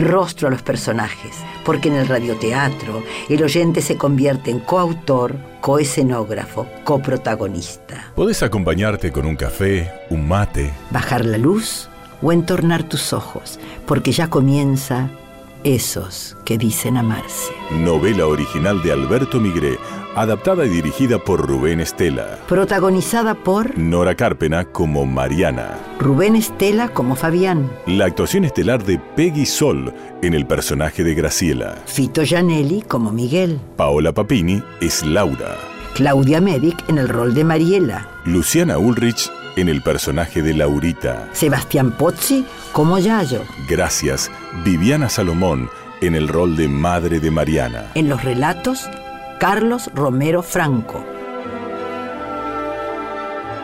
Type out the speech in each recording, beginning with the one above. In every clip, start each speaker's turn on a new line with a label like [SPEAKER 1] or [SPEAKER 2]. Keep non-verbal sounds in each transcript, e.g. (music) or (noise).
[SPEAKER 1] rostro a los personajes, porque en el radioteatro el oyente se convierte en coautor, coescenógrafo, coprotagonista.
[SPEAKER 2] Podés acompañarte con un café, un mate,
[SPEAKER 1] Bajar la luz o entornar tus ojos, porque ya comienza esos que dicen amarse.
[SPEAKER 2] novela original de Alberto Migré, adaptada y dirigida por Rubén Estela.
[SPEAKER 1] Protagonizada por
[SPEAKER 2] Nora Carpena como Mariana.
[SPEAKER 1] Rubén Estela como Fabián,
[SPEAKER 2] La actuación estelar de Peggy Sol en el personaje de Graciela.
[SPEAKER 1] Fito Gianelli como Miguel,
[SPEAKER 2] Paola Papini es Laura.
[SPEAKER 1] Claudia Medic en el rol de Mariela,
[SPEAKER 2] Luciana Ulrich en el personaje de Laurita.
[SPEAKER 1] Sebastián Pozzi como Yayo,
[SPEAKER 2] Gracias, Viviana Salomón en el rol de madre de Mariana.
[SPEAKER 1] en los relatos Carlos Romero Franco.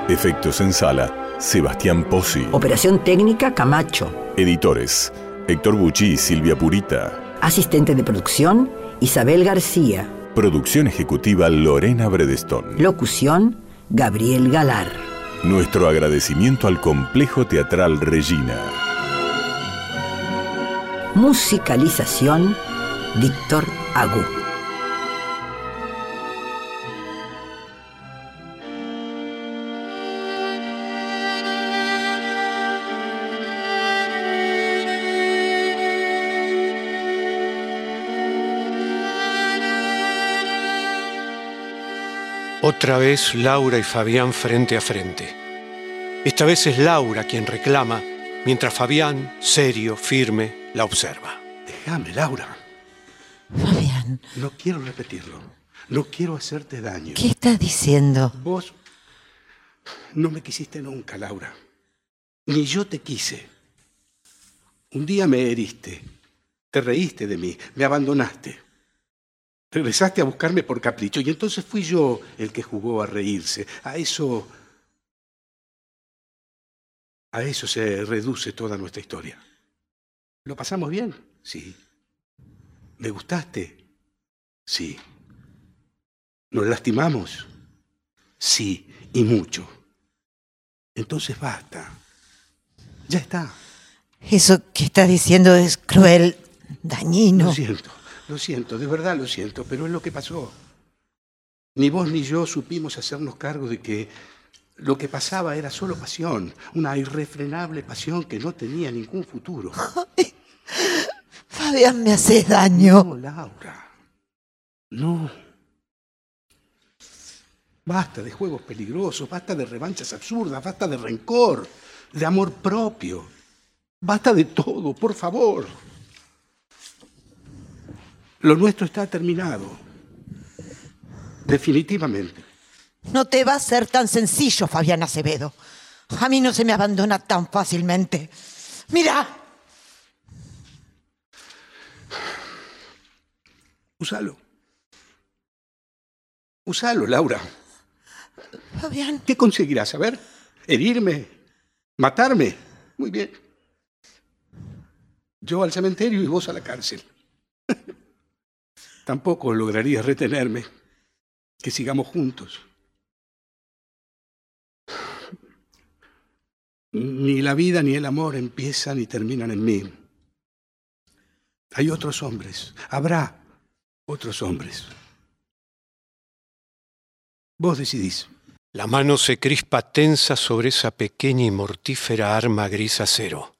[SPEAKER 2] Efectos en sala, Sebastián Pozzi.
[SPEAKER 1] Operación técnica Camacho.
[SPEAKER 2] Editores, Héctor Bucci y Silvia Purita.
[SPEAKER 1] Asistente de producción Isabel García.
[SPEAKER 2] Producción ejecutiva Lorena Bredestón.
[SPEAKER 1] Locución Gabriel Galar.
[SPEAKER 2] Nuestro agradecimiento al Complejo Teatral Regina.
[SPEAKER 1] Musicalización Víctor Agú.
[SPEAKER 3] Otra vez Laura y Fabián frente a frente. Esta vez es Laura quien reclama, mientras Fabián, serio, firme, la observa.
[SPEAKER 4] Déjame, Laura.
[SPEAKER 5] Fabián,
[SPEAKER 4] No quiero repetirlo. No quiero hacerte daño.
[SPEAKER 5] ¿qué estás diciendo?
[SPEAKER 4] Vos no me quisiste nunca, Laura. Ni yo te quise. Un día me heriste. Te reíste de mí. Me abandonaste. Regresaste a buscarme por capricho y entonces fui yo el que jugó a reírse. A eso... A eso se reduce toda nuestra historia. ¿Lo pasamos bien? Sí. ¿Me gustaste? Sí. ¿Nos lastimamos? Sí, y mucho. Entonces basta. Ya está.
[SPEAKER 5] Eso que estás diciendo es cruel, dañino.
[SPEAKER 4] Lo siento, lo siento, de verdad lo siento, pero es lo que pasó. Ni vos ni yo supimos hacernos cargo de que lo que pasaba era solo pasión, una irrefrenable pasión que no tenía ningún futuro.
[SPEAKER 5] Fabián, me haces daño.
[SPEAKER 4] No, Laura. No. Basta de juegos peligrosos, basta de revanchas absurdas, basta de rencor, de amor propio. Basta de todo, por favor. Lo nuestro está terminado. Definitivamente.
[SPEAKER 5] No te va a ser tan sencillo, Fabián Acevedo. A mí no se me abandona tan fácilmente. Mira,
[SPEAKER 4] Úsalo. Úsalo, Laura.
[SPEAKER 5] Fabián,
[SPEAKER 4] ¿Qué conseguirás? A ver, herirme, matarme. Muy bien. Yo al cementerio y vos a la cárcel. Tampoco lograrías retenerme. Que sigamos juntos. Ni la vida ni el amor empiezan y terminan en mí. Hay otros hombres. Habrá otros hombres. Vos decidís.
[SPEAKER 3] La mano se crispa tensa sobre esa pequeña y mortífera arma gris acero.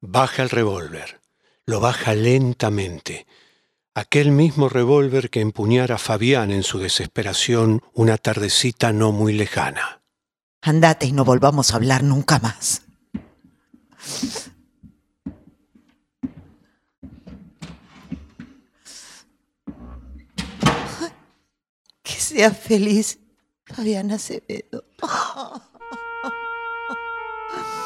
[SPEAKER 3] Baja el revólver, lo baja lentamente. Aquel mismo revólver que empuñara Fabián en su desesperación una tardecita no muy lejana.
[SPEAKER 5] andate y no volvamos a hablar nunca más. Que seas feliz, Fabián Acevedo. (laughs)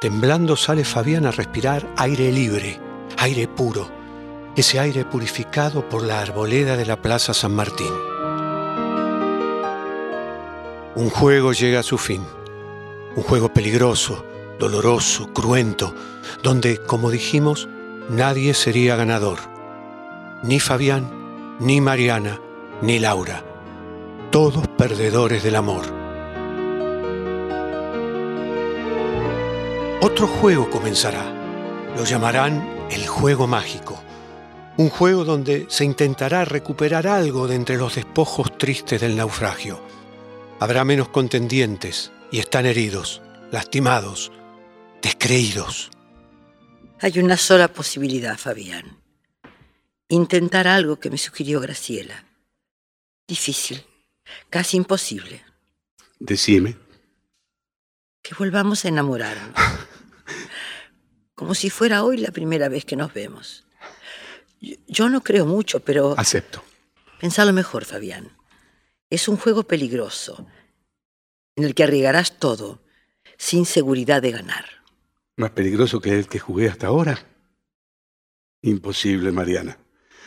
[SPEAKER 3] Temblando sale Fabián a respirar aire libre, aire puro, ese aire purificado por la arboleda de la Plaza San Martín. Un juego llega a su fin, un juego peligroso, doloroso, cruento, donde, como dijimos, nadie sería ganador, ni Fabián, ni Mariana, ni Laura, todos perdedores del amor. Otro juego comenzará. Lo llamarán el juego mágico. Un juego donde se intentará recuperar algo de entre los despojos tristes del naufragio. Habrá menos contendientes y están heridos, lastimados, descreídos.
[SPEAKER 1] Hay una sola posibilidad, Fabián. Intentar algo que me sugirió Graciela. Difícil, casi imposible.
[SPEAKER 4] Decime.
[SPEAKER 1] Que volvamos a enamorarnos. (laughs) como si fuera hoy la primera vez que nos vemos. Yo no creo mucho, pero...
[SPEAKER 4] Acepto.
[SPEAKER 1] Pensalo mejor, Fabián. Es un juego peligroso, en el que arriesgarás todo, sin seguridad de ganar.
[SPEAKER 4] ¿Más peligroso que el que jugué hasta ahora? Imposible, Mariana.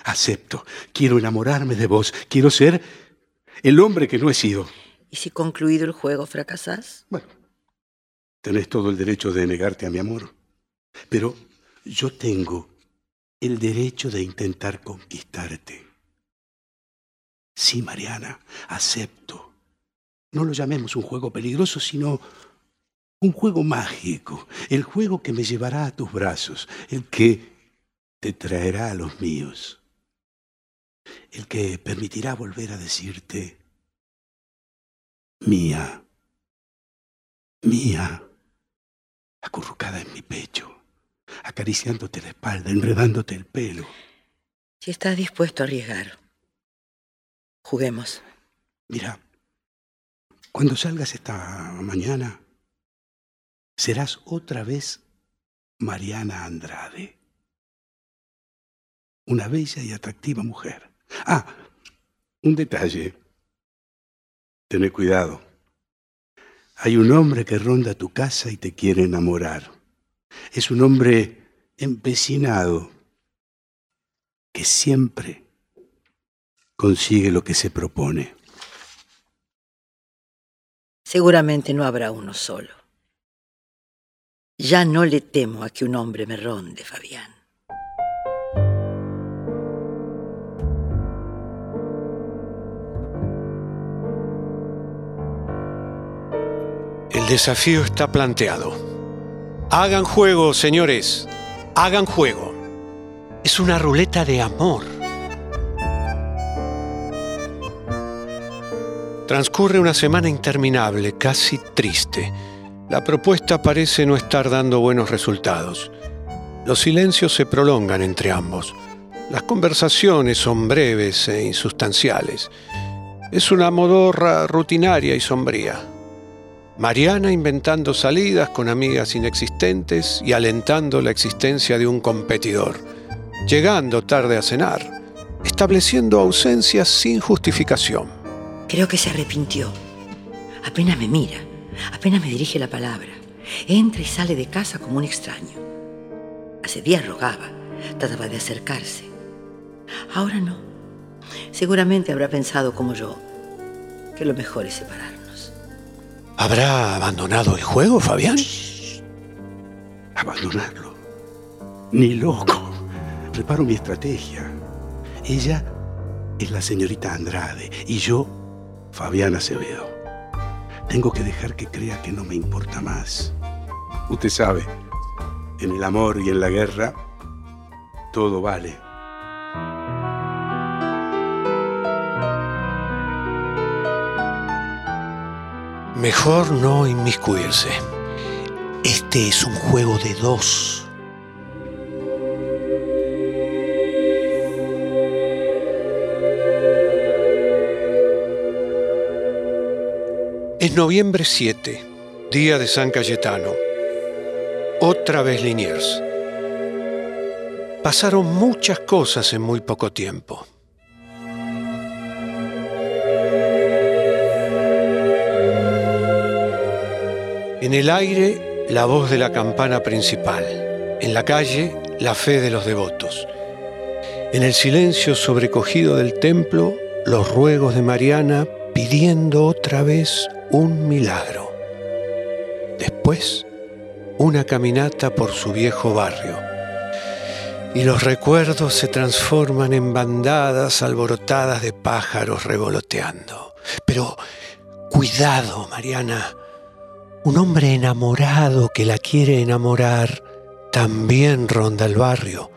[SPEAKER 4] Acepto. Quiero enamorarme de vos. Quiero ser el hombre que no he sido.
[SPEAKER 1] ¿Y si concluido el juego fracasás?
[SPEAKER 4] Bueno, tenés todo el derecho de negarte a mi amor. Pero yo tengo el derecho de intentar conquistarte. Sí, Mariana, acepto. No lo llamemos un juego peligroso, sino un juego mágico, el juego que me llevará a tus brazos, el que te traerá a los míos, el que permitirá volver a decirte, mía, mía, acurrucada en mi pecho acariciándote la espalda, enredándote el pelo.
[SPEAKER 1] Si estás dispuesto a arriesgar, juguemos.
[SPEAKER 4] Mira, cuando salgas esta mañana, serás otra vez Mariana Andrade. Una bella y atractiva mujer. Ah, un detalle. Tené cuidado. Hay un hombre que ronda tu casa y te quiere enamorar. Es un hombre empecinado que siempre consigue lo que se propone.
[SPEAKER 1] Seguramente no habrá uno solo. Ya no le temo a que un hombre me ronde, Fabián.
[SPEAKER 3] El desafío está planteado. Hagan juego, señores, hagan juego. Es una ruleta de amor. Transcurre una semana interminable, casi triste. La propuesta parece no estar dando buenos resultados. Los silencios se prolongan entre ambos. Las conversaciones son breves e insustanciales. Es una modorra rutinaria y sombría. Mariana inventando salidas con amigas inexistentes y alentando la existencia de un competidor, llegando tarde a cenar, estableciendo ausencias sin justificación.
[SPEAKER 1] Creo que se arrepintió. Apenas me mira, apenas me dirige la palabra. Entra y sale de casa como un extraño. Hace días rogaba, trataba de acercarse. Ahora no. Seguramente habrá pensado como yo, que lo mejor es separarnos.
[SPEAKER 3] ¿Habrá abandonado el juego, Fabián?
[SPEAKER 4] Abandonarlo. Ni loco. Preparo mi estrategia. Ella es la señorita Andrade y yo, Fabián Acevedo. Tengo que dejar que crea que no me importa más. Usted sabe, en el amor y en la guerra, todo vale.
[SPEAKER 3] Mejor no inmiscuirse. Este es un juego de dos. Es noviembre 7, día de San Cayetano. Otra vez Liniers. Pasaron muchas cosas en muy poco tiempo. En el aire la voz de la campana principal. En la calle, la fe de los devotos. En el silencio sobrecogido del templo, los ruegos de Mariana pidiendo otra vez un milagro. Después, una caminata por su viejo barrio. Y los recuerdos se transforman en bandadas alborotadas de pájaros revoloteando. Pero cuidado, Mariana. Un hombre enamorado que la quiere enamorar también ronda el barrio.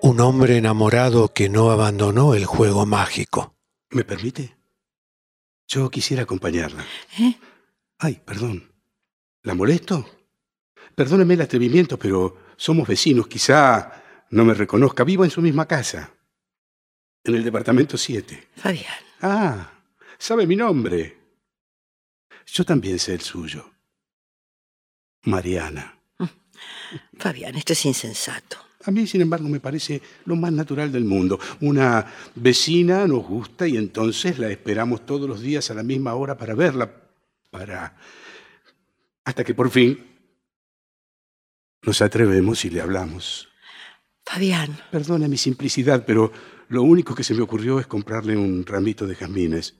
[SPEAKER 3] Un hombre enamorado que no abandonó el juego mágico.
[SPEAKER 4] ¿Me permite? Yo quisiera acompañarla.
[SPEAKER 1] ¿Eh?
[SPEAKER 4] Ay, perdón. ¿La molesto? Perdóneme el atrevimiento, pero somos vecinos. Quizá no me reconozca. Vivo en su misma casa. En el departamento 7.
[SPEAKER 1] Fabián.
[SPEAKER 4] Ah, sabe mi nombre. Yo también sé el suyo. Mariana.
[SPEAKER 1] Fabián, esto es insensato.
[SPEAKER 4] A mí, sin embargo, me parece lo más natural del mundo. Una vecina nos gusta y entonces la esperamos todos los días a la misma hora para verla, para... hasta que por fin nos atrevemos y le hablamos.
[SPEAKER 1] Fabián,
[SPEAKER 4] Perdone mi simplicidad, pero lo único que se me ocurrió es comprarle un ramito de jazmines.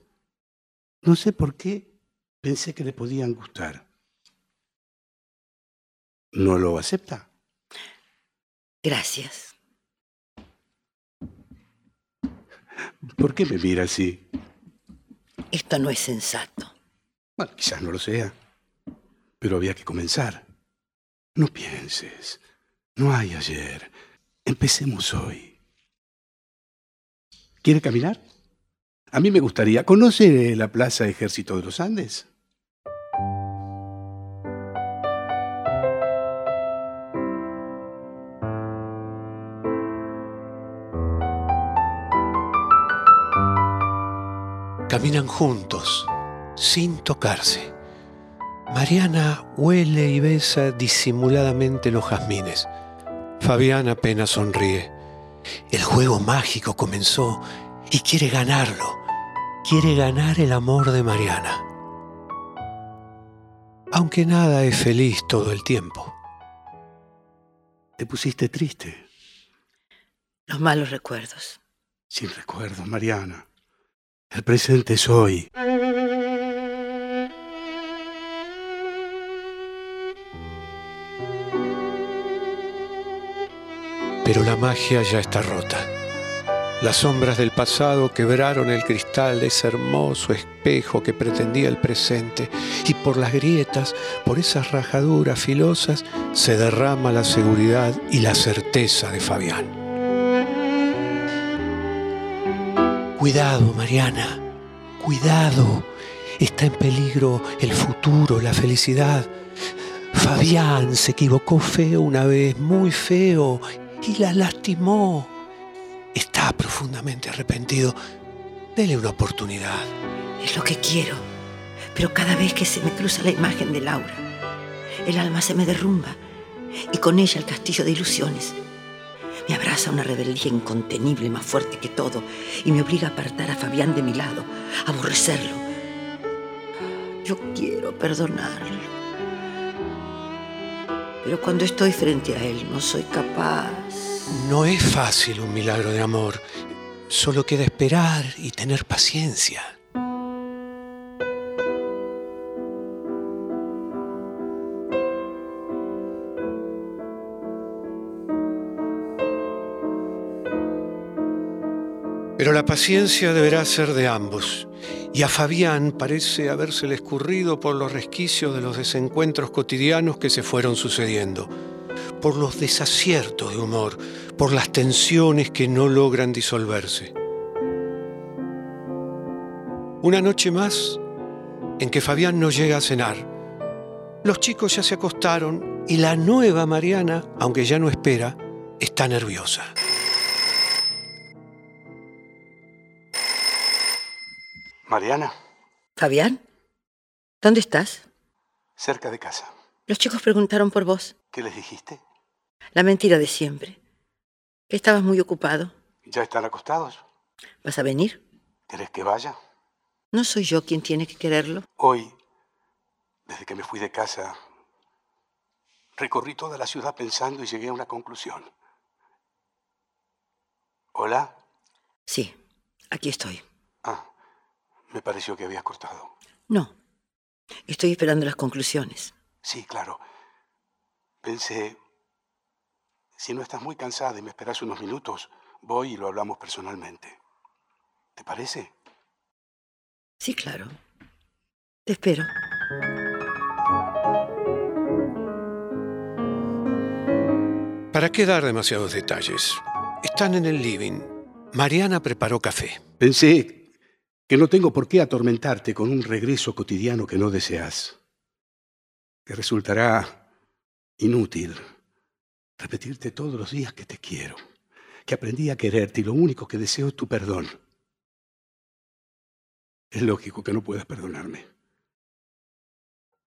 [SPEAKER 4] No sé por qué pensé que le podían gustar. ¿No lo acepta?
[SPEAKER 1] gracias.
[SPEAKER 4] ¿Por qué me mira así?
[SPEAKER 1] Esto no es sensato.
[SPEAKER 4] Bueno, quizás no lo sea, pero había que comenzar. No pienses, no hay ayer. Empecemos hoy. ¿Quiere caminar? A mí me gustaría. ¿Conoce la Plaza Ejército de los Andes?
[SPEAKER 3] Caminan juntos, sin tocarse. Mariana huele y besa disimuladamente los jazmines. Fabián apenas sonríe. El juego mágico comenzó y quiere ganarlo. Quiere ganar el amor de Mariana. Aunque nada es feliz todo el tiempo.
[SPEAKER 4] Te pusiste triste.
[SPEAKER 1] Los malos recuerdos.
[SPEAKER 4] Sin recuerdos, Mariana. El presente es hoy.
[SPEAKER 3] Pero la magia ya está rota. Las sombras del pasado quebraron el cristal de ese hermoso espejo que pretendía el presente y por las grietas, por esas rajaduras filosas, se derrama la seguridad y la certeza de Fabián. Cuidado, Mariana, cuidado. Está en peligro el futuro, la felicidad. Fabián se equivocó feo una vez, muy feo, y la lastimó. Está profundamente arrepentido. Dele una oportunidad.
[SPEAKER 1] Es lo que quiero. Pero cada vez que se me cruza la imagen de Laura, el alma se me derrumba y con ella el castillo de ilusiones. Me abraza una rebeldía incontenible más fuerte que todo y me obliga a apartar a Fabián de mi lado, a aborrecerlo. Yo quiero perdonarlo. Pero cuando estoy frente a él no soy capaz.
[SPEAKER 3] No es fácil un milagro de amor. Solo queda esperar y tener paciencia. La paciencia deberá ser de ambos. Y a Fabián parece habérsele escurrido por los resquicios de los desencuentros cotidianos que se fueron sucediendo, por los desaciertos de humor, por las tensiones que no logran disolverse. Una noche más en que Fabián no llega a cenar. Los chicos ya se acostaron y la nueva Mariana, aunque ya no espera, está nerviosa.
[SPEAKER 4] Mariana,
[SPEAKER 1] Fabián, ¿dónde estás?
[SPEAKER 4] cerca de casa.
[SPEAKER 1] Los chicos preguntaron por vos.
[SPEAKER 4] ¿Qué les dijiste?
[SPEAKER 1] La mentira de siempre. Que estabas muy ocupado.
[SPEAKER 4] ¿Ya están acostados?
[SPEAKER 1] ¿Vas a venir?
[SPEAKER 4] ¿Querés que vaya?
[SPEAKER 1] ¿No soy yo quien tiene que quererlo?
[SPEAKER 4] Hoy, desde que me fui de casa, Recorrí toda la ciudad pensando y llegué a una conclusión. ¿Hola?
[SPEAKER 1] Sí, aquí estoy.
[SPEAKER 4] Me pareció que habías cortado.
[SPEAKER 1] No, estoy esperando las conclusiones.
[SPEAKER 4] Sí, claro. Pensé, si no estás muy cansada y me esperas unos minutos, voy y lo hablamos personalmente. ¿Te parece?
[SPEAKER 1] Sí, claro. Te espero.
[SPEAKER 3] ¿Para qué dar demasiados detalles? Están en el living. Mariana preparó café.
[SPEAKER 4] Pensé que no tengo por qué atormentarte con un regreso cotidiano que no deseas. Que resultará inútil repetirte todos los días que te quiero, que aprendí a quererte y lo único que deseo es tu perdón. Es lógico que no puedas perdonarme.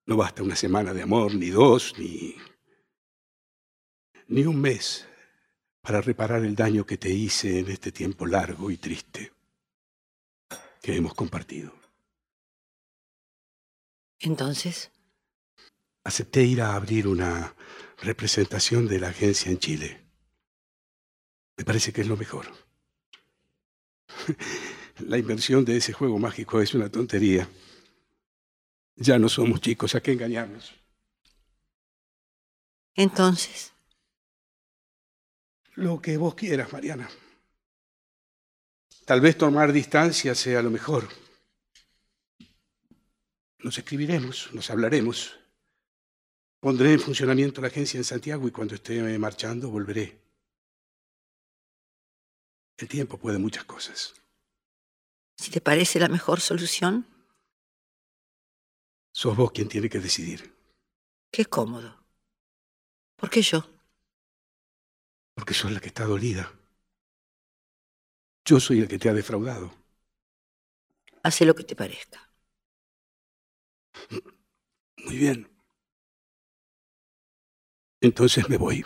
[SPEAKER 4] No basta una semana de amor, ni dos, ni... ni un mes para reparar el daño que te hice en este tiempo largo y triste que hemos compartido.
[SPEAKER 1] Entonces,
[SPEAKER 4] Acepté ir a abrir una representación de la agencia en Chile. Me parece que es lo mejor. (laughs) La inversión de ese juego mágico es una tontería. Ya no somos chicos, ¿a qué engañarnos?
[SPEAKER 1] entonces,
[SPEAKER 4] Lo que vos quieras, Mariana. Tal vez tomar distancia sea lo mejor. Nos escribiremos, nos hablaremos. Pondré en funcionamiento la agencia en Santiago y cuando esté marchando volveré. El tiempo puede muchas cosas.
[SPEAKER 1] si te parece la mejor solución,
[SPEAKER 4] Sos vos quien tiene que decidir,
[SPEAKER 1] qué cómodo. ¿Por qué yo?
[SPEAKER 4] porque sos la que está dolida. Yo soy el que te ha defraudado.
[SPEAKER 1] Hace lo que te parezca.
[SPEAKER 4] Muy bien. Entonces me voy.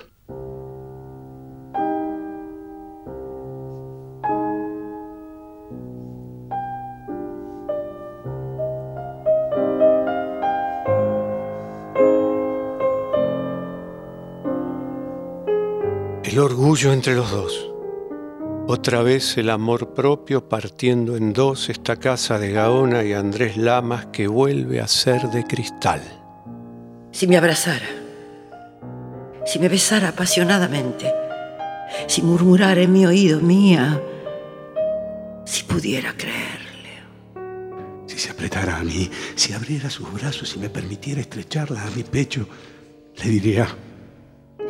[SPEAKER 3] El orgullo entre los dos. Otra vez el amor propio partiendo en dos esta casa de Gaona y Andrés Lamas que vuelve a ser de cristal.
[SPEAKER 1] Si me abrazara, si me besara apasionadamente, si murmurara en mi oído mía, si pudiera creerle.
[SPEAKER 4] Si se apretara a mí, si abriera sus brazos y me permitiera estrecharla a mi pecho, le diría,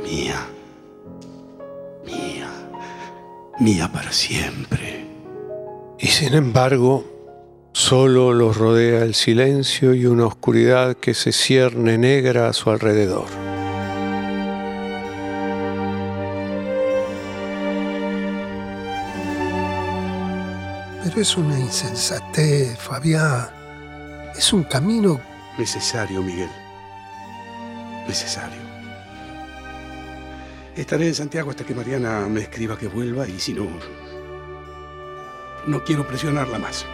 [SPEAKER 4] mía, mía para siempre.
[SPEAKER 3] Y sin embargo, solo los rodea el silencio y una oscuridad que se cierne negra a su alrededor.
[SPEAKER 6] Pero es una insensatez, Fabián. Es un camino
[SPEAKER 4] Necesario, Miguel. Necesario. Estaré en Santiago hasta que Mariana me escriba que vuelva y si no, no quiero presionarla más.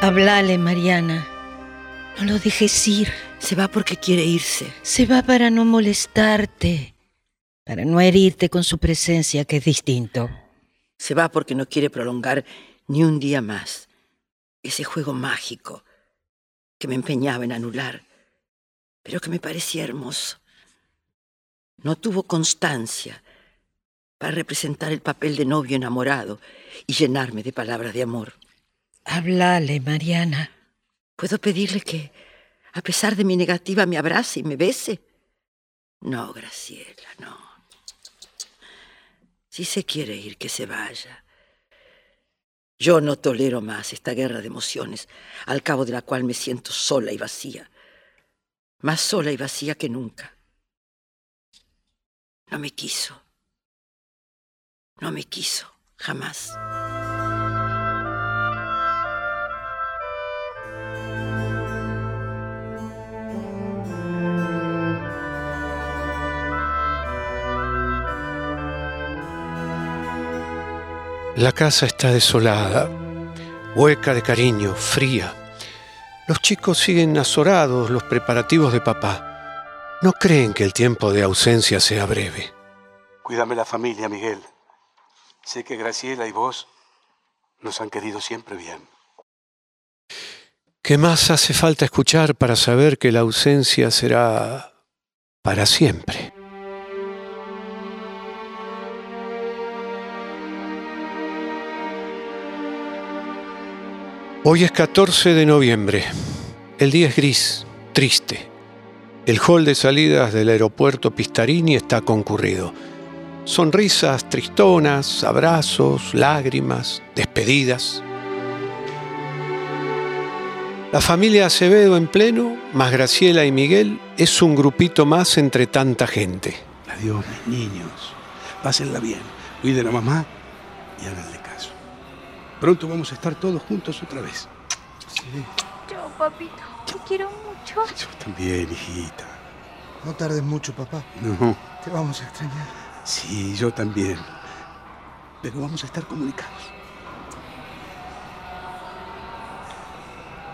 [SPEAKER 7] Hablale, Mariana. No lo dejes ir.
[SPEAKER 1] Se va porque quiere irse.
[SPEAKER 7] Se va para no molestarte, para no herirte con su presencia, que es distinto.
[SPEAKER 1] Se va porque no quiere prolongar ni un día más ese juego mágico que me empeñaba en anular, pero que me parecía hermoso. No tuvo constancia para representar el papel de novio enamorado y llenarme de palabras de amor.
[SPEAKER 7] Hablale, Mariana.
[SPEAKER 1] ¿Puedo pedirle que, a pesar de mi negativa, me abrace y me bese? No, Graciela, no. Si se quiere ir, que se vaya. Yo no tolero más esta guerra de emociones, al cabo de la cual me siento sola y vacía. Más sola y vacía que nunca. No me quiso. No me quiso, jamás.
[SPEAKER 3] La casa está desolada, hueca de cariño, fría. Los chicos siguen azorados los preparativos de papá. No creen que el tiempo de ausencia sea breve.
[SPEAKER 4] Cuídame la familia, Miguel. Sé que Graciela y vos nos han querido siempre bien.
[SPEAKER 3] ¿Qué más hace falta escuchar para saber que la ausencia será para siempre? Hoy es 14 de noviembre. El día es gris, triste. El hall de salidas del aeropuerto Pistarini está concurrido. Sonrisas tristonas, abrazos, lágrimas, despedidas. La familia Acevedo en pleno, más Graciela y Miguel, es un grupito más entre tanta gente.
[SPEAKER 4] Adiós, mis niños. Pásenla bien. Cuiden a mamá y háganle. Pronto vamos a estar todos juntos otra vez.
[SPEAKER 8] Sí. Yo, papito, te quiero mucho.
[SPEAKER 4] Yo también, hijita.
[SPEAKER 9] No tardes mucho, papá.
[SPEAKER 4] No.
[SPEAKER 9] Te vamos a extrañar.
[SPEAKER 4] Sí, yo también. Pero vamos a estar comunicados.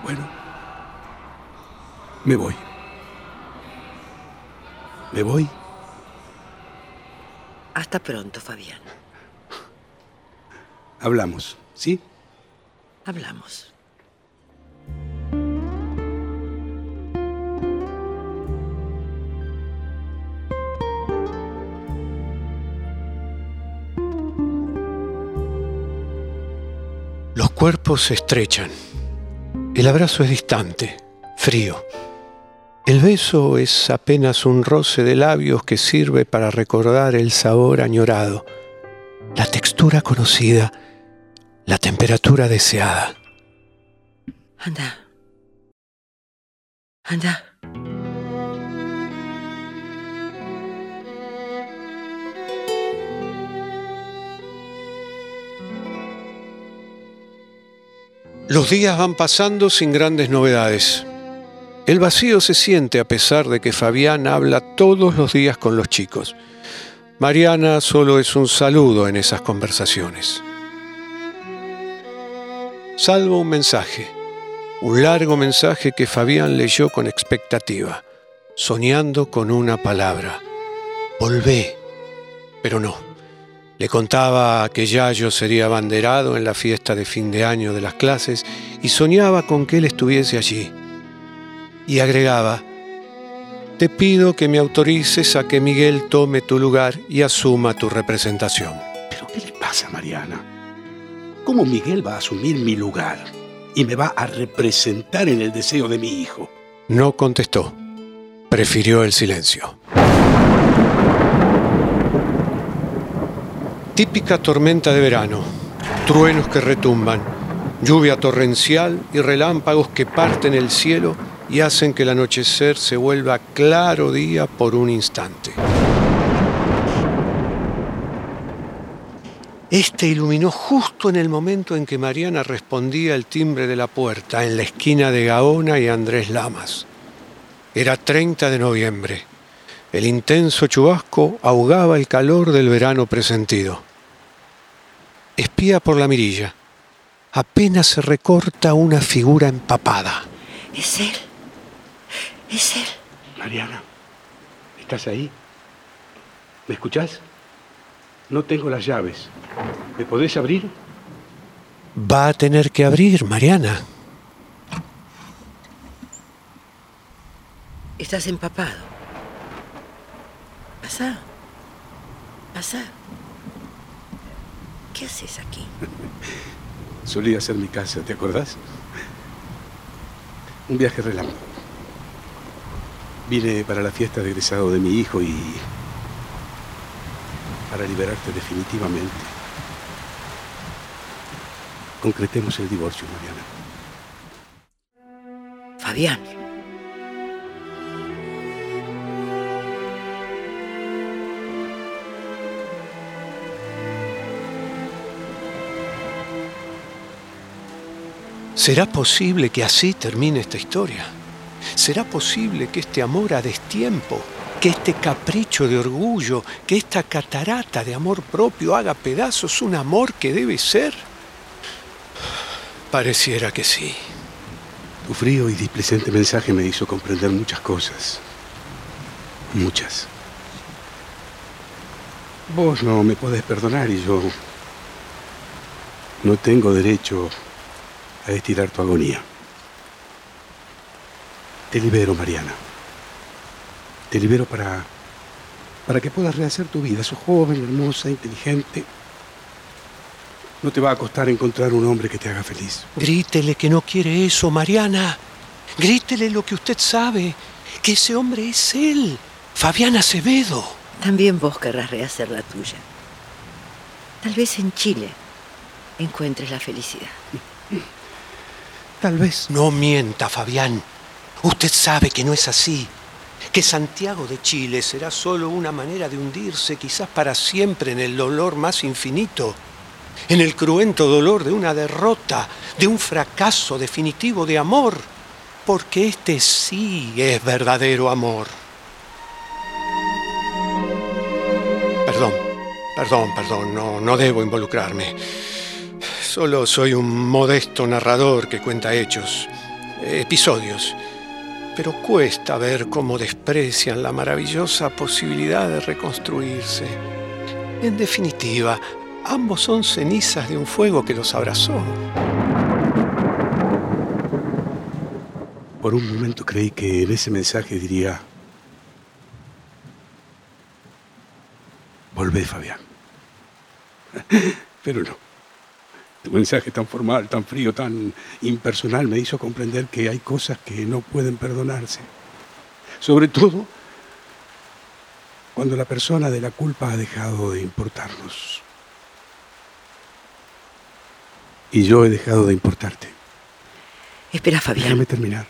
[SPEAKER 4] Bueno, me voy. Me voy.
[SPEAKER 1] Hasta pronto, Fabián.
[SPEAKER 4] Hablamos, ¿sí?
[SPEAKER 1] Hablamos.
[SPEAKER 3] Los cuerpos se estrechan. El abrazo es distante, frío. El beso es apenas un roce de labios que sirve para recordar el sabor añorado, la textura conocida, la temperatura deseada.
[SPEAKER 1] Anda. Anda.
[SPEAKER 3] Los días van pasando sin grandes novedades. El vacío se siente a pesar de que Fabián habla todos los días con los chicos. Mariana solo es un saludo en esas conversaciones. Salvo un mensaje, un largo mensaje que Fabián leyó con expectativa, soñando con una palabra. Volvé, pero no. Le contaba que Yayo sería abanderado en la fiesta de fin de año de las clases y soñaba con que él estuviese allí. Y agregaba, te pido que me autorices a que Miguel tome tu lugar y asuma tu representación.
[SPEAKER 4] ¿Pero qué le pasa, Mariana? ¿Cómo Miguel va a asumir mi lugar y me va a representar en el deseo de mi hijo?
[SPEAKER 3] No contestó. Prefirió el silencio. Típica tormenta de verano, truenos que retumban, lluvia torrencial y relámpagos que parten el cielo y hacen que el anochecer se vuelva claro día por un instante. Este iluminó justo en el momento en que Mariana respondía el timbre de la puerta en la esquina de Gaona y Andrés Lamas. Era 30 de noviembre. El intenso chubasco ahogaba el calor del verano presentido. Espía por la mirilla. Apenas se recorta una figura empapada.
[SPEAKER 1] Es él. Es él.
[SPEAKER 4] Mariana, ¿estás ahí? ¿Me escuchás? No tengo las llaves. ¿Me podés abrir?
[SPEAKER 3] Va a tener que abrir, Mariana.
[SPEAKER 1] Estás empapado. Pasa. Pasa. ¿Qué haces aquí? (laughs)
[SPEAKER 4] Solía ser mi casa, ¿te acordás? Un viaje relámpago. Vine para la fiesta de egresado de mi hijo y para liberarte definitivamente. Concretemos el divorcio, Mariana.
[SPEAKER 1] Fabián.
[SPEAKER 3] ¿Será posible que así termine esta historia? ¿Será posible que este amor a destiempo, que este capricho de orgullo, que esta catarata de amor propio haga pedazos un amor que debe ser? Pareciera que sí.
[SPEAKER 4] Tu frío y displecente mensaje me hizo comprender muchas cosas. Muchas. Vos no me podés perdonar y yo no tengo derecho a estirar tu agonía. Te libero, Mariana. Te libero para para que puedas rehacer tu vida. Sos joven, hermosa, inteligente. No te va a costar encontrar un hombre que te haga feliz.
[SPEAKER 3] Grítele que no quiere eso, Mariana. Grítele lo que usted sabe, que ese hombre es él, Fabián Acevedo.
[SPEAKER 1] También vos querrás rehacer la tuya. Tal vez en Chile encuentres la felicidad.
[SPEAKER 4] Tal vez.
[SPEAKER 3] No mienta, Fabián. Usted sabe que no es así. Que Santiago de Chile será solo una manera de hundirse, quizás para siempre, en el dolor más infinito en el cruento dolor de una derrota, de un fracaso definitivo de amor, porque este sí es verdadero amor. Perdón, perdón, perdón, no, no debo involucrarme. Solo soy un modesto narrador que cuenta hechos, episodios, pero cuesta ver cómo desprecian la maravillosa posibilidad de reconstruirse. En definitiva, Ambos son cenizas de un fuego que los abrazó.
[SPEAKER 4] Por un momento creí que en ese mensaje diría, volvé Fabián. (laughs) Pero no. Tu mensaje tan formal, tan frío, tan impersonal me hizo comprender que hay cosas que no pueden perdonarse. Sobre todo cuando la persona de la culpa ha dejado de importarnos. Y yo he dejado de importarte.
[SPEAKER 1] Espera, Fabián.
[SPEAKER 4] Déjame terminar.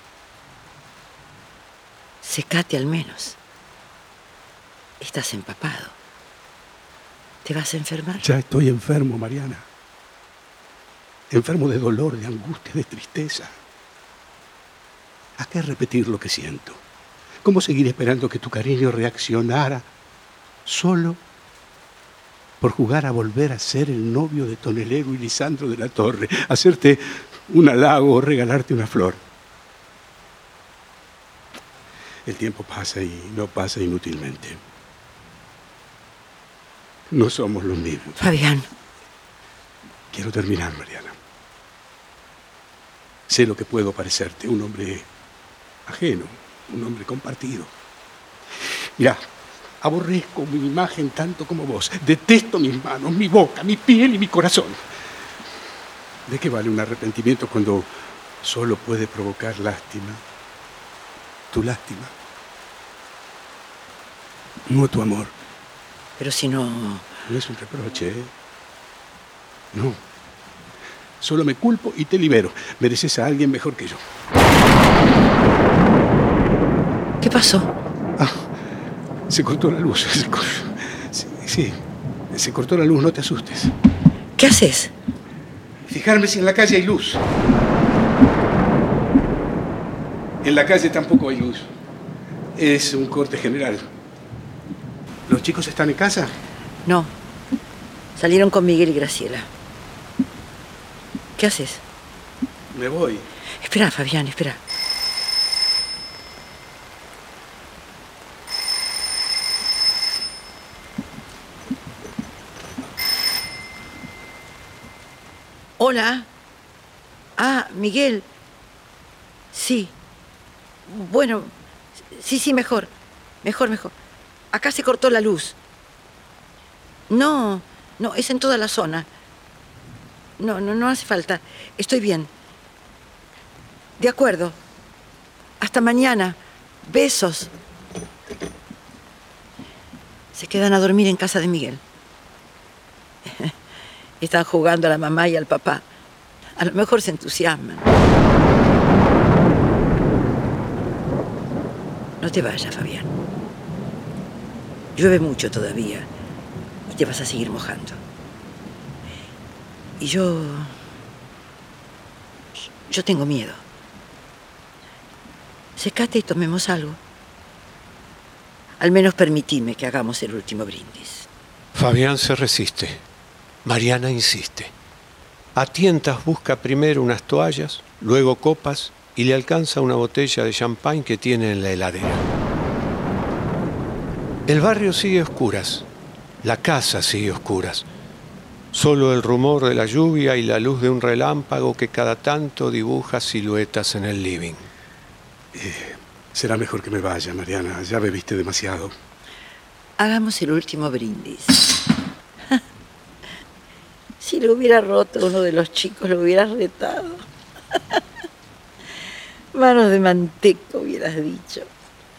[SPEAKER 1] Secate al menos. Estás empapado. ¿Te vas a enfermar?
[SPEAKER 4] Ya estoy enfermo, Mariana. Enfermo de dolor, de angustia, de tristeza. ¿A qué repetir lo que siento? ¿Cómo seguir esperando que tu cariño reaccionara solo por jugar a volver a ser el novio de Tonelero y Lisandro de la Torre, hacerte un halago o regalarte una flor. El tiempo pasa y no pasa inútilmente. No somos los mismos.
[SPEAKER 1] Fabián.
[SPEAKER 4] Quiero terminar, Mariana. Sé lo que puedo parecerte, un hombre ajeno, un hombre compartido. Mira, Aborrezco mi imagen tanto como vos. Detesto mis manos, mi boca, mi piel y mi corazón. ¿De qué vale un arrepentimiento cuando solo puede provocar lástima? Tu lástima. No tu amor.
[SPEAKER 1] Pero si no...
[SPEAKER 4] No es un reproche, ¿eh? No. Solo me culpo y te libero. Mereces a alguien mejor que yo.
[SPEAKER 1] ¿Qué pasó?
[SPEAKER 4] Ah, se cortó la luz. (laughs) Sí, sí, se cortó la luz, no te asustes.
[SPEAKER 1] ¿Qué haces?
[SPEAKER 4] Fijarme si en la calle hay luz. En la calle tampoco hay luz. Es un corte general. ¿Los chicos están en casa?
[SPEAKER 1] No. Salieron con Miguel y Graciela. ¿Qué haces?
[SPEAKER 4] Me voy.
[SPEAKER 1] Espera, Fabián, espera. Hola. Ah, Miguel. Sí. Bueno, sí, sí, mejor. Mejor, mejor. Acá se cortó la luz. No, no, es en toda la zona. No, no, no hace falta. Estoy bien. De acuerdo. Hasta mañana. Besos. Se quedan a dormir en casa de Miguel. (laughs) Están jugando a la mamá y al papá. A lo mejor se entusiasman. No te vayas, Fabián. Llueve mucho todavía y te vas a seguir mojando. Y yo... Yo tengo miedo. Secate y tomemos algo. Al menos permitime que hagamos el último brindis.
[SPEAKER 3] Fabián se resiste. Mariana insiste. A tientas busca primero unas toallas, luego copas y le alcanza una botella de champán que tiene en la heladera. El barrio sigue a oscuras, la casa sigue a oscuras. Solo el rumor de la lluvia y la luz de un relámpago que cada tanto dibuja siluetas en el living.
[SPEAKER 4] Eh, será mejor que me vaya, Mariana. Ya bebiste demasiado.
[SPEAKER 1] Hagamos el último brindis. (laughs) si lo hubiera roto uno de los chicos, lo hubieras retado. (laughs) Manos de manteca hubieras dicho.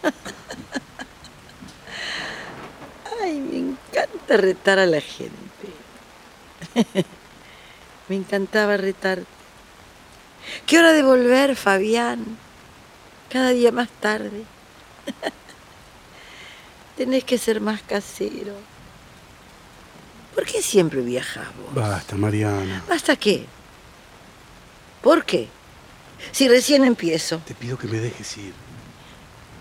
[SPEAKER 1] (laughs) Ay, me encanta retar a la gente. (laughs) me encantaba retarte. ¿Qué hora de volver, Fabián? Cada día más tarde. (laughs) Tenés que ser más casero. ¿Por qué siempre viajas vos?
[SPEAKER 4] Basta, Mariana.
[SPEAKER 1] ¿Basta qué? ¿Por qué? Si recién empiezo.
[SPEAKER 4] Te pido que me dejes ir.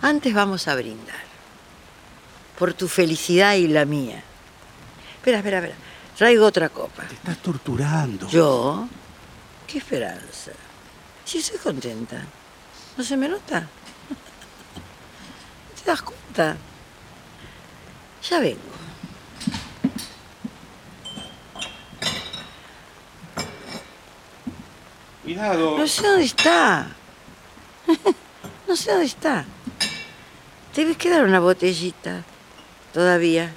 [SPEAKER 1] Antes vamos a brindar. Por tu felicidad y la mía. Espera, espera, espera. Traigo otra copa.
[SPEAKER 4] Te estás torturando.
[SPEAKER 1] ¿Yo? ¿Qué esperanza? Si estoy contenta. ¿No se me nota? (laughs) ¿Te das cuenta? Ya vengo.
[SPEAKER 4] Cuidado.
[SPEAKER 1] No sé dónde está. (laughs) No sé dónde está. Debes quedar una botellita. Todavía.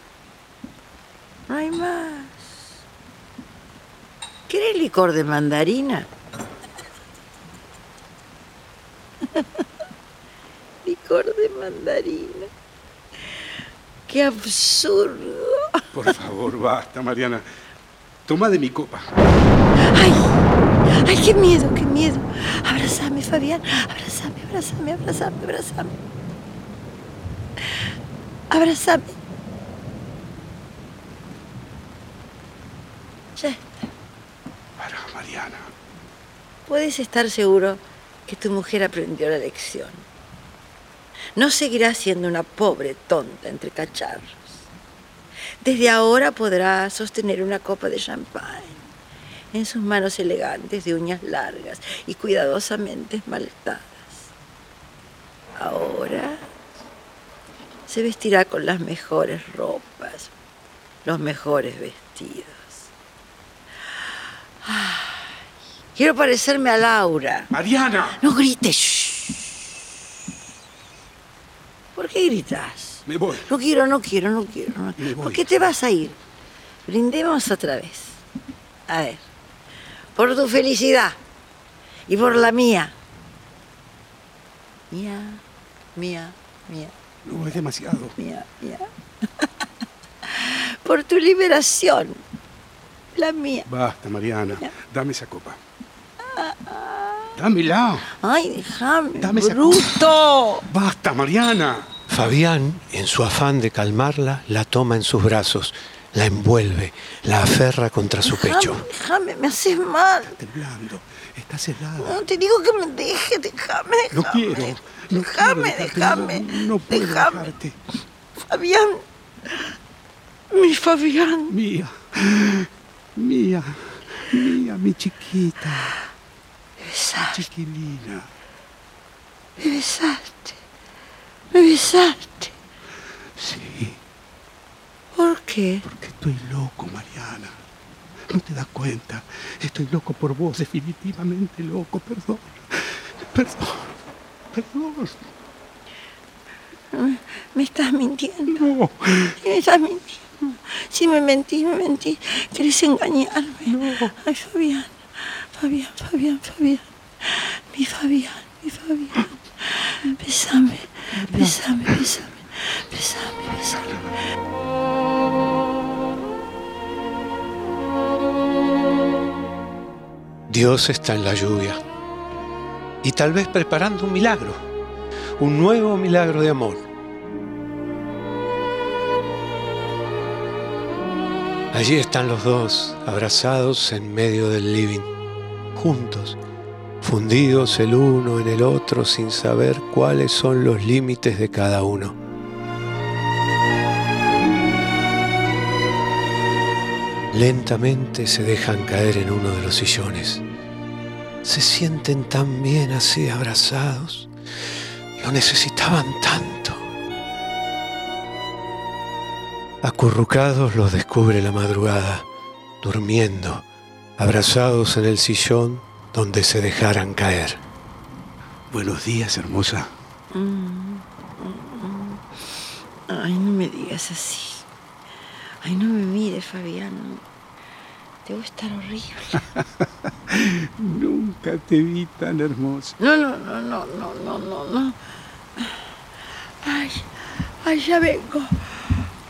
[SPEAKER 1] No hay más. ¿Querés licor de mandarina? (laughs) licor de mandarina. ¡Qué absurdo!
[SPEAKER 4] Por favor, basta, Mariana. Toma de mi copa.
[SPEAKER 1] ¡Ay! ¡Ay, qué miedo, qué miedo! Abrázame, Fabián. Abrázame, abrázame, abrázame, abrázame. Abrázame. Ya está.
[SPEAKER 4] Para, Mariana.
[SPEAKER 1] Puedes estar seguro que tu mujer aprendió la lección. No seguirá siendo una pobre tonta entre cacharros. Desde ahora podrá sostener una copa de champán en sus manos elegantes de uñas largas y cuidadosamente esmaltadas. Ahora se vestirá con las mejores ropas, los mejores vestidos. Ay, quiero parecerme a Laura.
[SPEAKER 4] Mariana.
[SPEAKER 1] No grites. shh. ¿Por qué gritas?
[SPEAKER 4] Me voy.
[SPEAKER 1] No quiero, no quiero, no quiero. no-
[SPEAKER 4] Me voy.
[SPEAKER 1] ¿Por qué te vas a ir? Brindemos otra vez. A ver. Por tu felicidad. Y por la mía. Mía, mía, mía,
[SPEAKER 4] No, es demasiado.
[SPEAKER 1] mía, mía. (laughs) por tu liberación. La mía.
[SPEAKER 4] Basta, Mariana. Dame esa copa. Dámela.
[SPEAKER 1] Ay, déjame.
[SPEAKER 4] Dame esa
[SPEAKER 1] bruto.
[SPEAKER 4] Basta, Mariana.
[SPEAKER 3] Fabián, en su afán de calmarla, la toma en sus brazos, la envuelve, la aferra contra su pecho.
[SPEAKER 1] Déjame, me haces mal.
[SPEAKER 4] Temblando. Estás helada.
[SPEAKER 1] No, te digo que me deje, déjame, déjame.
[SPEAKER 4] No quiero. No
[SPEAKER 1] déjame,
[SPEAKER 4] quiero
[SPEAKER 1] déjame.
[SPEAKER 4] No, no puedo
[SPEAKER 1] déjame.
[SPEAKER 4] dejarte.
[SPEAKER 1] Fabián. Mi Fabián.
[SPEAKER 4] Mía. Mía. Mía, mi chiquita.
[SPEAKER 1] Besaste,
[SPEAKER 4] Chiquilina.
[SPEAKER 1] me besaste. Me besaste.
[SPEAKER 4] Sí,
[SPEAKER 1] ¿Por qué?
[SPEAKER 4] porque estoy loco, Mariana. No te das cuenta. Estoy loco por vos, definitivamente loco. Perdón. Perdón. Perdón.
[SPEAKER 1] Me estás mintiendo.
[SPEAKER 4] No.
[SPEAKER 1] Me estás mintiendo. Si me mentís, me mentís. Querés engañarme.
[SPEAKER 4] No.
[SPEAKER 1] Ay, Fabián. Fabián, Fabián, Fabián. Mi Fabián, mi Fabián. Besame, besame, besame. Besame, besame.
[SPEAKER 3] Dios está en la lluvia y tal vez preparando un milagro, un nuevo milagro de amor. Allí están los dos, abrazados en medio del living, juntos, fundidos el uno en el otro sin saber cuáles son los límites de cada uno. Lentamente se dejan caer en uno de los sillones. Se sienten tan bien así abrazados. Lo necesitaban tanto. Acurrucados los descubre la madrugada, durmiendo, abrazados en el sillón donde se dejaran caer.
[SPEAKER 4] Buenos días, hermosa.
[SPEAKER 7] Ay, no me digas así. Ay, no me mires, Fabián. Debo estar horrible. (laughs)
[SPEAKER 4] Nunca te vi tan hermosa.
[SPEAKER 7] No, no, no, no, no, no, no, no. Ay, ay, ya vengo.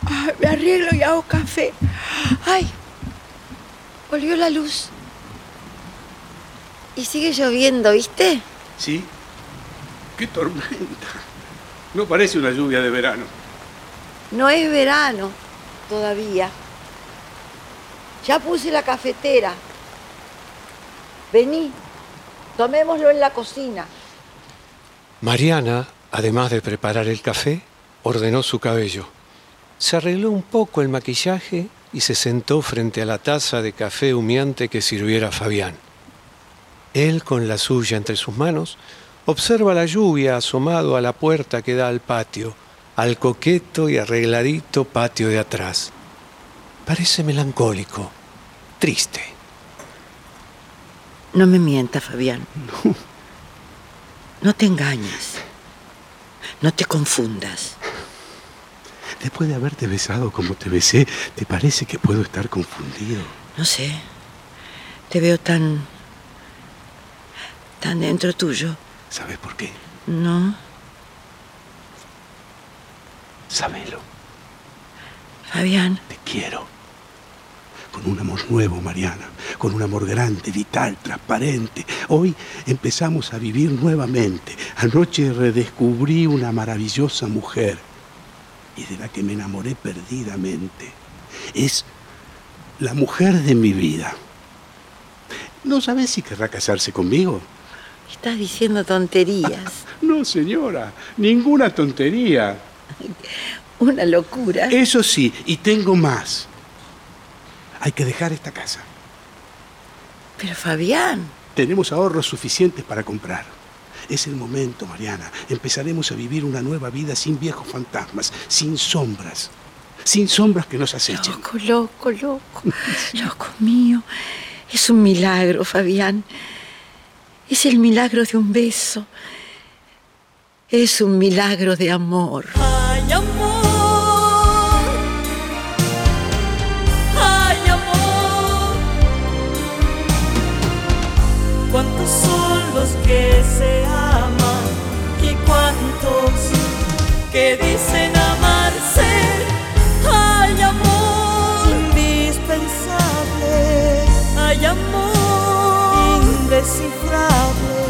[SPEAKER 7] Ay, me arreglo y hago café. Ay, volvió la luz. Y sigue lloviendo, ¿viste?
[SPEAKER 4] ¿Sí? ¡Qué tormenta! No parece una lluvia de verano.
[SPEAKER 7] No es verano todavía. Ya puse la cafetera. Vení, tomémoslo en la cocina.
[SPEAKER 3] Mariana, además de preparar el café, ordenó su cabello. Se arregló un poco el maquillaje y se sentó frente a la taza de café humeante que sirviera Fabián. Él, con la suya entre sus manos, observa la lluvia asomado a la puerta que da al patio, al coqueto y arregladito patio de atrás. Parece melancólico, triste.
[SPEAKER 7] No me mientas, Fabián. No. No te engañes. No te confundas.
[SPEAKER 4] Después de haberte besado como te besé, ¿te parece que puedo estar confundido?
[SPEAKER 7] No sé. Te veo tan... tan dentro tuyo.
[SPEAKER 4] ¿Sabes por qué?
[SPEAKER 7] No.
[SPEAKER 4] Sabelo.
[SPEAKER 7] Fabián.
[SPEAKER 4] Te quiero. Con un amor nuevo, Mariana. Con un amor grande, vital, transparente. Hoy empezamos a vivir nuevamente. Anoche redescubrí una maravillosa mujer y de la que me enamoré perdidamente. Es la mujer de mi vida. ¿No sabes si querrá casarse conmigo?
[SPEAKER 7] Estás diciendo tonterías. (laughs)
[SPEAKER 4] No, señora, ninguna tontería.
[SPEAKER 7] Una locura.
[SPEAKER 4] Eso sí, y tengo más. Hay que dejar esta casa.
[SPEAKER 7] Pero Fabián.
[SPEAKER 4] Tenemos ahorros suficientes para comprar. Es el momento, Mariana. Empezaremos a vivir una nueva vida sin viejos fantasmas, sin sombras. Sin sombras que nos acechen.
[SPEAKER 7] Loco, loco, loco. loco mío. Es un milagro, Fabián. Es el milagro de un beso. Es un milagro de amor.
[SPEAKER 10] Que se aman y cuántos que dicen amarse? Ay, amor. Indispensable. Ay, amor. Indescifrable.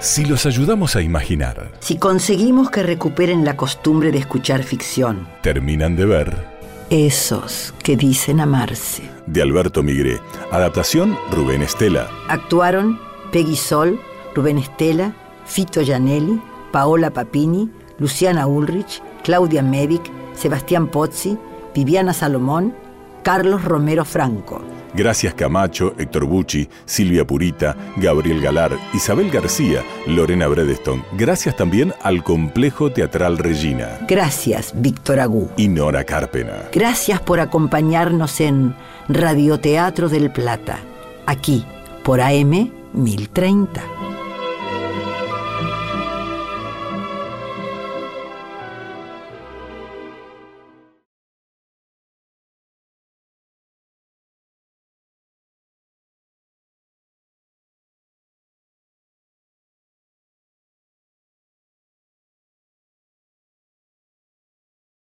[SPEAKER 2] Si los ayudamos a imaginar,
[SPEAKER 1] Si conseguimos que recuperen la costumbre de escuchar ficción,
[SPEAKER 2] terminan de ver,
[SPEAKER 1] esos que dicen amarse.
[SPEAKER 2] de Alberto Migré. Adaptación Rubén Estela.
[SPEAKER 1] Actuaron Peggy Sol, Rubén Estela, Fito Gianelli, Paola Papini, Luciana Ulrich, Claudia Medic, Sebastián Pozzi, Viviana Salomón, Carlos Romero Franco.
[SPEAKER 2] Gracias Camacho, Héctor Bucci, Silvia Purita, Gabriel Galar, Isabel García, Lorena Bredeston. Gracias también al Complejo Teatral Regina
[SPEAKER 1] Gracias, Víctor Agú.
[SPEAKER 2] y Nora Carpena.
[SPEAKER 1] Gracias por acompañarnos en Radioteatro del Plata, aquí por AM 1030.